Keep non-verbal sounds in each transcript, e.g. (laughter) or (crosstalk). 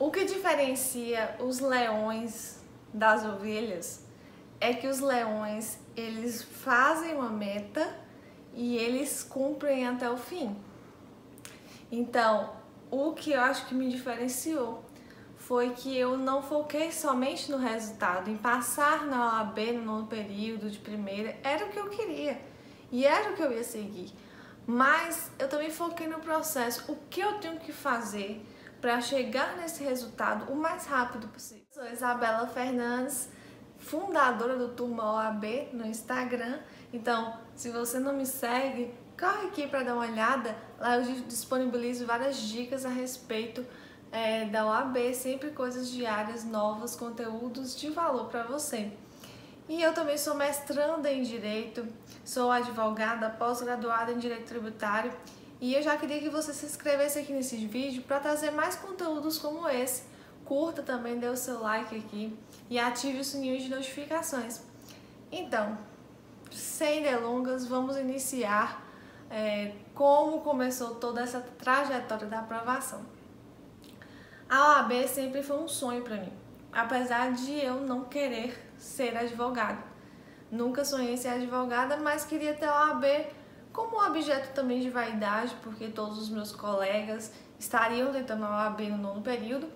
O que diferencia os leões das ovelhas é que os leões, eles fazem uma meta e eles cumprem até o fim. Então, o que eu acho que me diferenciou foi que eu não foquei somente no resultado, em passar na OAB no período de primeira, era o que eu queria e era o que eu ia seguir. Mas eu também foquei no processo, o que eu tenho que fazer para chegar nesse resultado o mais rápido possível. Sou Isabela Fernandes, fundadora do Turma OAB no Instagram. Então, se você não me segue, corre aqui para dar uma olhada. Lá eu disponibilizo várias dicas a respeito é, da OAB, sempre coisas diárias, novas, conteúdos de valor para você. E eu também sou mestranda em Direito, sou advogada, pós-graduada em Direito Tributário e eu já queria que você se inscrevesse aqui nesse vídeo para trazer mais conteúdos como esse. Curta também, dê o seu like aqui e ative o sininho de notificações. Então, sem delongas, vamos iniciar é, como começou toda essa trajetória da aprovação. A OAB sempre foi um sonho para mim, apesar de eu não querer ser advogada. Nunca sonhei ser advogada, mas queria ter a OAB como objeto também de vaidade, porque todos os meus colegas estariam tentando a OAB no nono período,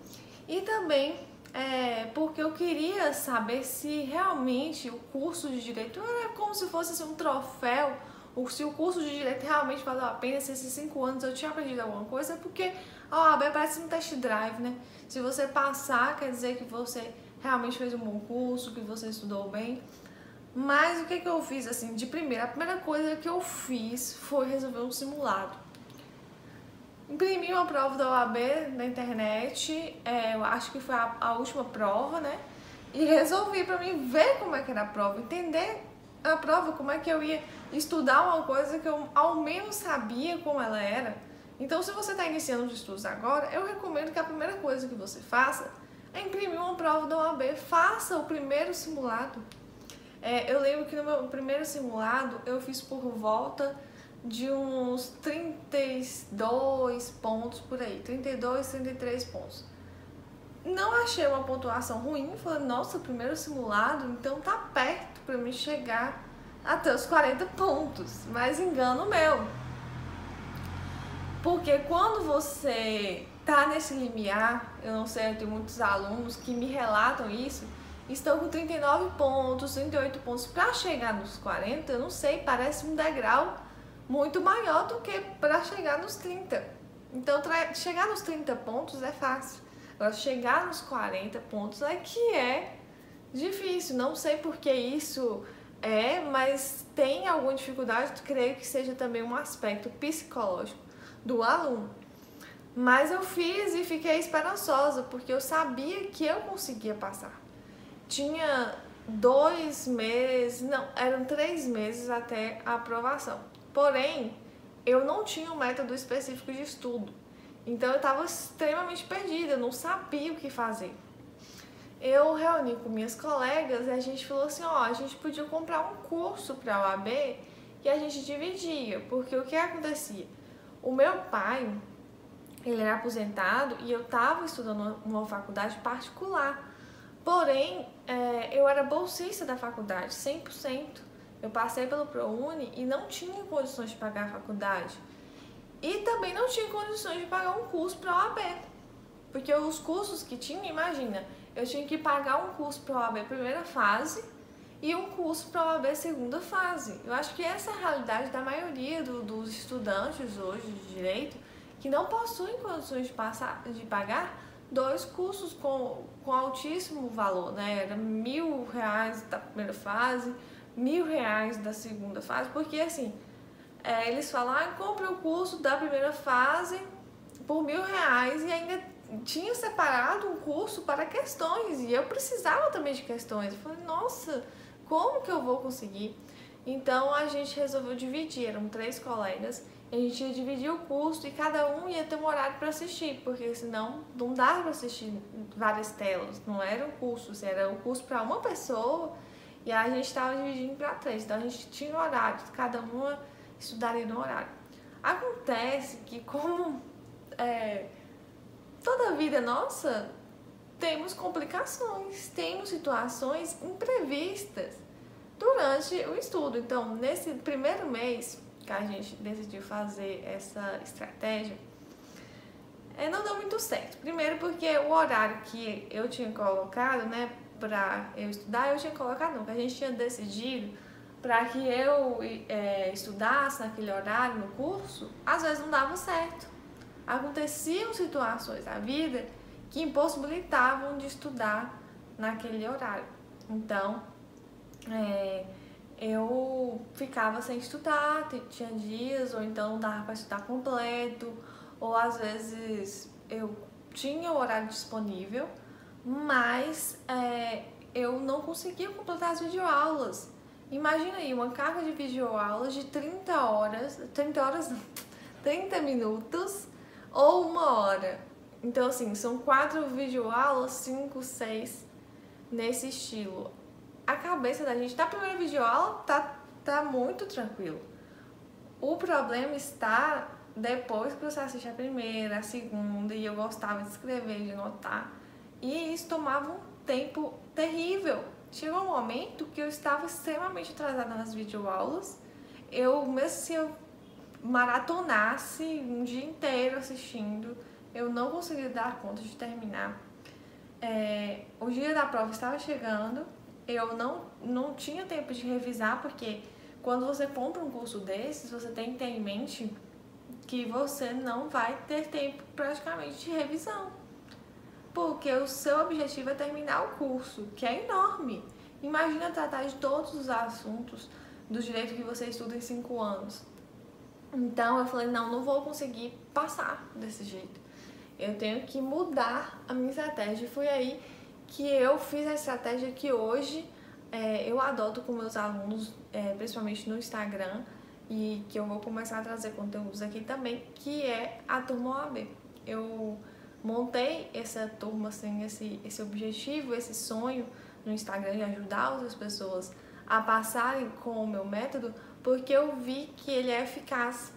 e também é, porque eu queria saber se realmente o curso de Direito era como se fosse assim, um troféu, ou se o curso de Direito realmente valeu a pena, se esses cinco anos eu tinha aprendido alguma coisa, porque a OAB parece um test drive, né? Se você passar, quer dizer que você realmente fez um bom curso, que você estudou bem, mas o que, que eu fiz assim de primeira? A primeira coisa que eu fiz foi resolver um simulado. Imprimi uma prova da OAB na internet, é, eu acho que foi a, a, última prova, né? E resolvi para mim ver como é que era a prova, entender a prova, como é que eu ia estudar uma coisa que eu ao menos sabia como ela era. Então, se você está iniciando os estudos agora, eu recomendo que a primeira coisa que você faça é imprimir uma prova da OAB, faça o primeiro simulado. É, eu lembro que no meu primeiro simulado eu fiz por volta de uns 32 pontos por aí, 32, 33 pontos. Não achei uma pontuação ruim, falei, nossa, primeiro simulado, então tá perto para me chegar até os 40 pontos, mas engano meu. Porque quando você tá nesse limiar, eu não sei, eu tenho muitos alunos que me relatam isso, estão com 39 pontos, 38 pontos. Para chegar nos 40, eu não sei, parece um degrau muito maior do que para chegar nos 30. Então, chegar nos 30 pontos é fácil. Agora, chegar nos 40 pontos é que é difícil. Não sei por que isso é, mas tem alguma dificuldade. Creio que seja também um aspecto psicológico do aluno. Mas eu fiz e fiquei esperançosa, porque eu sabia que eu conseguia passar tinha dois meses, não, eram três meses até a aprovação. Porém, eu não tinha um método específico de estudo. Então eu estava extremamente perdida, eu não sabia o que fazer. Eu reuni com minhas colegas e a gente falou assim, ó, a gente podia comprar um curso para a OAB e a gente dividia, porque o que acontecia? O meu pai, ele era aposentado e eu estava estudando uma faculdade particular. Porém, é, eu era bolsista da faculdade, 100%. Eu passei pelo ProUni e não tinha condições de pagar a faculdade. E também não tinha condições de pagar um curso para a OAB. Porque os cursos que tinha, imagina, eu tinha que pagar um curso para a OAB primeira fase e um curso para a OAB segunda fase. Eu acho que essa é a realidade da maioria do, dos estudantes hoje de direito que não possuem condições de, passar, de pagar dois cursos com, com altíssimo valor, né? Era mil reais da primeira fase, mil reais da segunda fase, porque assim, é, eles falam, ah, compre o curso da primeira fase por mil reais e ainda tinha separado um curso para questões e eu precisava também de questões. Eu falei, nossa, como que eu vou conseguir? Então a gente resolveu dividir, eram três colegas a gente ia dividir o curso e cada um ia ter um horário para assistir, porque senão não dava para assistir várias telas, não era um curso, assim, era um curso para uma pessoa e aí a gente estava dividindo para três, então a gente tinha um horário, cada uma estudaria no horário. Acontece que como é, toda vida nossa, temos complicações, temos situações imprevistas durante o estudo. Então, nesse primeiro mês que a gente decidiu fazer essa estratégia, é, não deu muito certo. Primeiro porque o horário que eu tinha colocado, né, pra eu estudar, eu tinha colocado não, que a gente tinha decidido para que eu é, estudasse naquele horário no curso, às vezes não dava certo. Aconteciam situações da vida que impossibilitavam de estudar naquele horário. Então, é, eu ficava sem estudar, tinha dias, ou então não dava para estudar completo, ou às vezes eu tinha o horário disponível, mas é, eu não conseguia completar as videoaulas. Imagina aí, uma carga de videoaulas de 30 horas, 30 horas não, (laughs) 30 minutos ou uma hora. Então, assim, são quatro videoaulas, cinco, seis, nesse estilo. A cabeça da gente, na primeira videoaula, tá, tá muito tranquilo. O problema está depois que você assiste a primeira, a segunda, e eu gostava de escrever, de anotar, e isso tomava um tempo terrível. Chegou um momento que eu estava extremamente atrasada nas videoaulas. Eu, mesmo se eu maratonasse um dia inteiro assistindo, eu não consegui dar conta de terminar. É, o dia da prova estava chegando, eu não, não tinha tempo de revisar, porque quando você compra um curso desses, você tem que ter em mente que você não vai ter tempo praticamente de revisão. Porque o seu objetivo é terminar o curso, que é enorme. Imagina tratar de todos os assuntos do direito que você estuda em cinco anos. Então eu falei, não, não vou conseguir passar desse jeito eu tenho que mudar a minha estratégia. E foi aí que eu fiz a estratégia que hoje é, eu adoto com meus alunos, é, principalmente no Instagram, e que eu vou começar a trazer conteúdos aqui também, que é a turma OAB. Eu montei essa turma, assim, esse, esse objetivo, esse sonho no Instagram de ajudar outras pessoas a passarem com o meu método, porque eu vi que ele é eficaz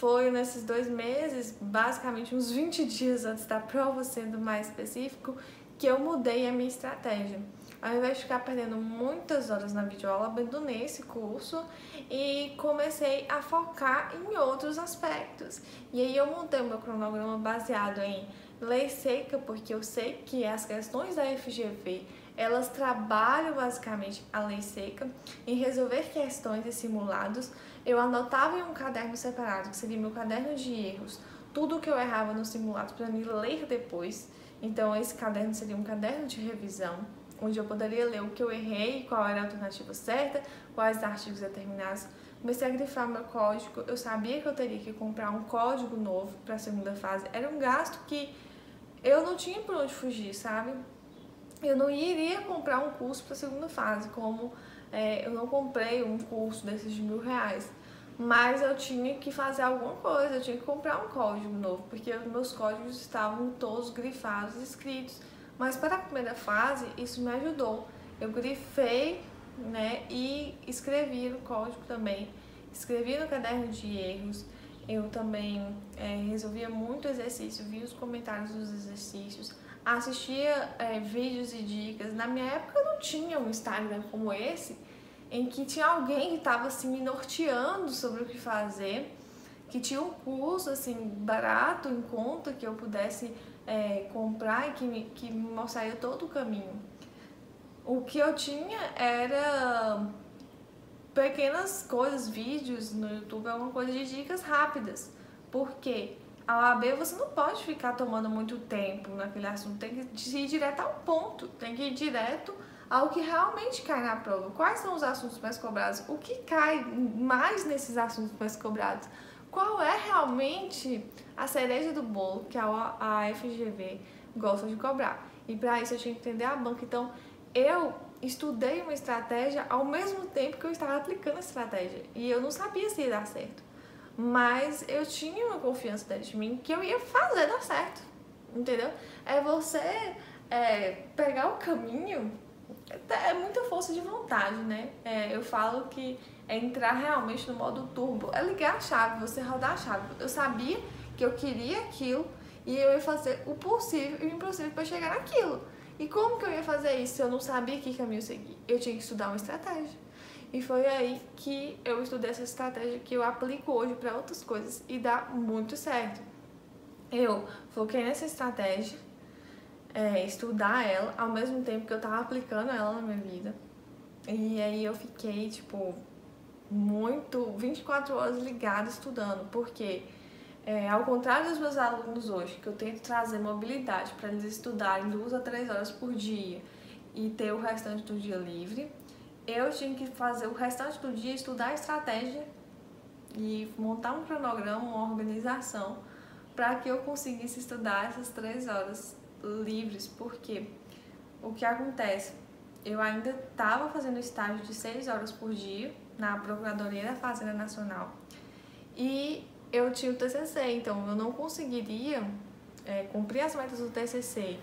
foi nesses dois meses, basicamente uns 20 dias antes da prova, sendo mais específico, que eu mudei a minha estratégia. Ao invés de ficar perdendo muitas horas na videoaula, abandonei esse curso e comecei a focar em outros aspectos. E aí eu montei o meu cronograma baseado em lei seca, porque eu sei que as questões da FGV elas trabalham basicamente a lei seca em resolver questões e simulados eu anotava em um caderno separado, que seria meu caderno de erros, tudo que eu errava no simulado para me ler depois. Então, esse caderno seria um caderno de revisão, onde eu poderia ler o que eu errei, qual era a alternativa certa, quais artigos determinados. Comecei a grifar meu código, eu sabia que eu teria que comprar um código novo para a segunda fase. Era um gasto que eu não tinha por onde fugir, sabe? Eu não iria comprar um curso para a segunda fase, como é, eu não comprei um curso desses de mil reais, mas eu tinha que fazer alguma coisa, eu tinha que comprar um código novo, porque meus códigos estavam todos grifados e escritos. Mas para a primeira fase, isso me ajudou. Eu grifei né, e escrevi no código também, escrevi no caderno de erros. Eu também é, resolvia muito exercício, vi os comentários dos exercícios, assistia é, vídeos e dicas. Na minha época não tinha um Instagram como esse, em que tinha alguém que estava assim me norteando sobre o que fazer, que tinha um curso assim barato, em conta, que eu pudesse é, comprar e que me, que me mostraria todo o caminho. O que eu tinha era pequenas coisas, vídeos no YouTube, alguma coisa de dicas rápidas. Porque a OAB você não pode ficar tomando muito tempo naquele assunto, tem que ir direto ao ponto, tem que ir direto ao que realmente cai na prova. Quais são os assuntos mais cobrados? O que cai mais nesses assuntos mais cobrados? Qual é realmente a cereja do bolo que a FGV gosta de cobrar? E para isso eu tinha que entender a banca. Então, eu estudei uma estratégia ao mesmo tempo que eu estava aplicando a estratégia. E eu não sabia se ia dar certo mas eu tinha uma confiança dentro de mim que eu ia fazer dar certo, entendeu? É você é, pegar o caminho, é muita força de vontade, né? É, eu falo que é entrar realmente no modo turbo, é ligar a chave, você rodar a chave. Eu sabia que eu queria aquilo E eu ia fazer o possível e o impossível para chegar naquilo. E como que eu ia fazer isso se eu não sabia que caminho seguir? Eu tinha que estudar uma estratégia. E foi aí que eu estudei essa estratégia que eu aplico hoje para outras coisas e dá muito certo. Eu foquei nessa estratégia, é, estudar ela, ao mesmo tempo que eu estava aplicando ela na minha vida. E aí eu fiquei, tipo, muito, 24 horas ligada estudando, porque é, ao contrário dos meus alunos hoje, que eu tento trazer mobilidade para eles estudarem duas a três horas por dia e ter o restante do dia livre, eu tinha que fazer o restante do dia estudar estratégia e montar um cronograma, uma organização para que eu conseguisse estudar essas três horas livres, porque o que acontece? Eu ainda estava fazendo estágio de seis horas por dia na Procuradoria da Fazenda Nacional e eu tinha o TCC, então eu não conseguiria é, cumprir as metas do TCC,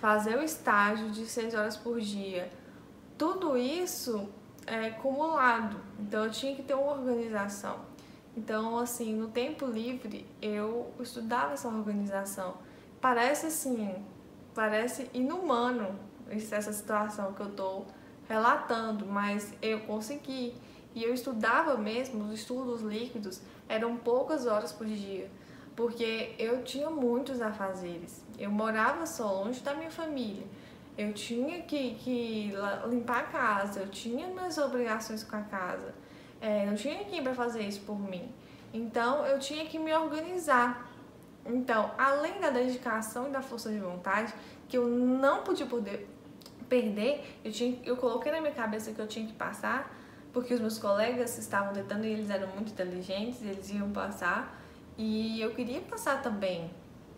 fazer o estágio de seis horas por dia, tudo isso é acumulado. Então eu tinha que ter uma organização. Então, assim, no tempo livre eu estudava essa organização. Parece assim, parece inumano essa situação que eu estou relatando, mas eu consegui. E eu estudava mesmo, os estudos líquidos eram poucas horas por dia, porque eu tinha muitos afazeres. Eu morava só longe da minha família. Eu tinha que, que limpar a casa, eu tinha minhas obrigações com a casa. É, não tinha ninguém para fazer isso por mim. Então eu tinha que me organizar. Então, além da dedicação e da força de vontade, que eu não podia poder perder, eu, tinha, eu coloquei na minha cabeça que eu tinha que passar, porque os meus colegas estavam tentando e eles eram muito inteligentes, eles iam passar, e eu queria passar também,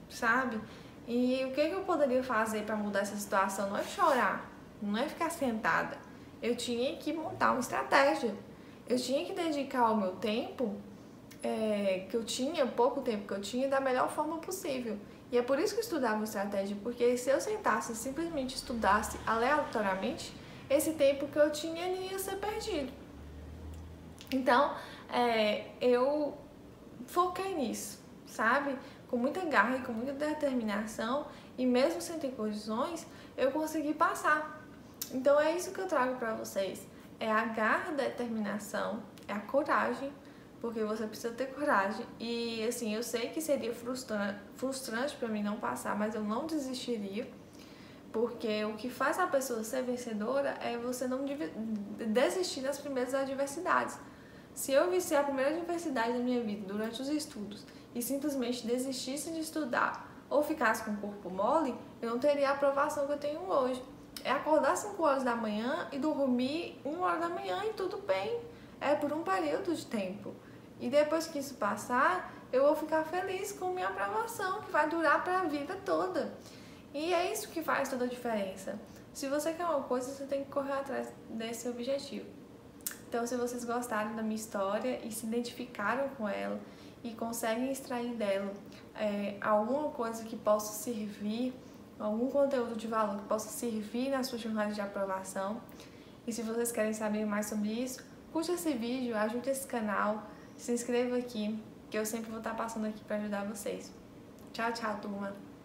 sabe? E o que, que eu poderia fazer para mudar essa situação? Não é chorar, não é ficar sentada. Eu tinha que montar uma estratégia. Eu tinha que dedicar o meu tempo, é, que eu tinha, pouco tempo que eu tinha, da melhor forma possível. E é por isso que eu estudava estratégia, porque se eu sentasse e simplesmente estudasse aleatoriamente, esse tempo que eu tinha ia ser perdido. Então, é, eu foquei nisso, sabe? com muita garra e com muita determinação, e mesmo sem ter condições, eu consegui passar. Então é isso que eu trago para vocês. É a garra, a determinação, é a coragem, porque você precisa ter coragem. E assim, eu sei que seria frustrante, frustrante para mim não passar, mas eu não desistiria. Porque o que faz a pessoa ser vencedora é você não desistir das primeiras adversidades. Se eu visse a primeira adversidade da minha vida durante os estudos e simplesmente desistisse de estudar ou ficasse com o corpo mole, eu não teria a aprovação que eu tenho hoje. É acordar 5 horas da manhã e dormir 1 hora da manhã e tudo bem. É por um período de tempo. E depois que isso passar, eu vou ficar feliz com minha aprovação, que vai durar para a vida toda. E é isso que faz toda a diferença. Se você quer uma coisa, você tem que correr atrás desse objetivo. Então, se vocês gostaram da minha história e se identificaram com ela, e conseguem extrair dela é, alguma coisa que possa servir, algum conteúdo de valor que possa servir na sua jornada de aprovação. E se vocês querem saber mais sobre isso, curte esse vídeo, ajude esse canal, se inscreva aqui, que eu sempre vou estar passando aqui para ajudar vocês. Tchau, tchau, turma!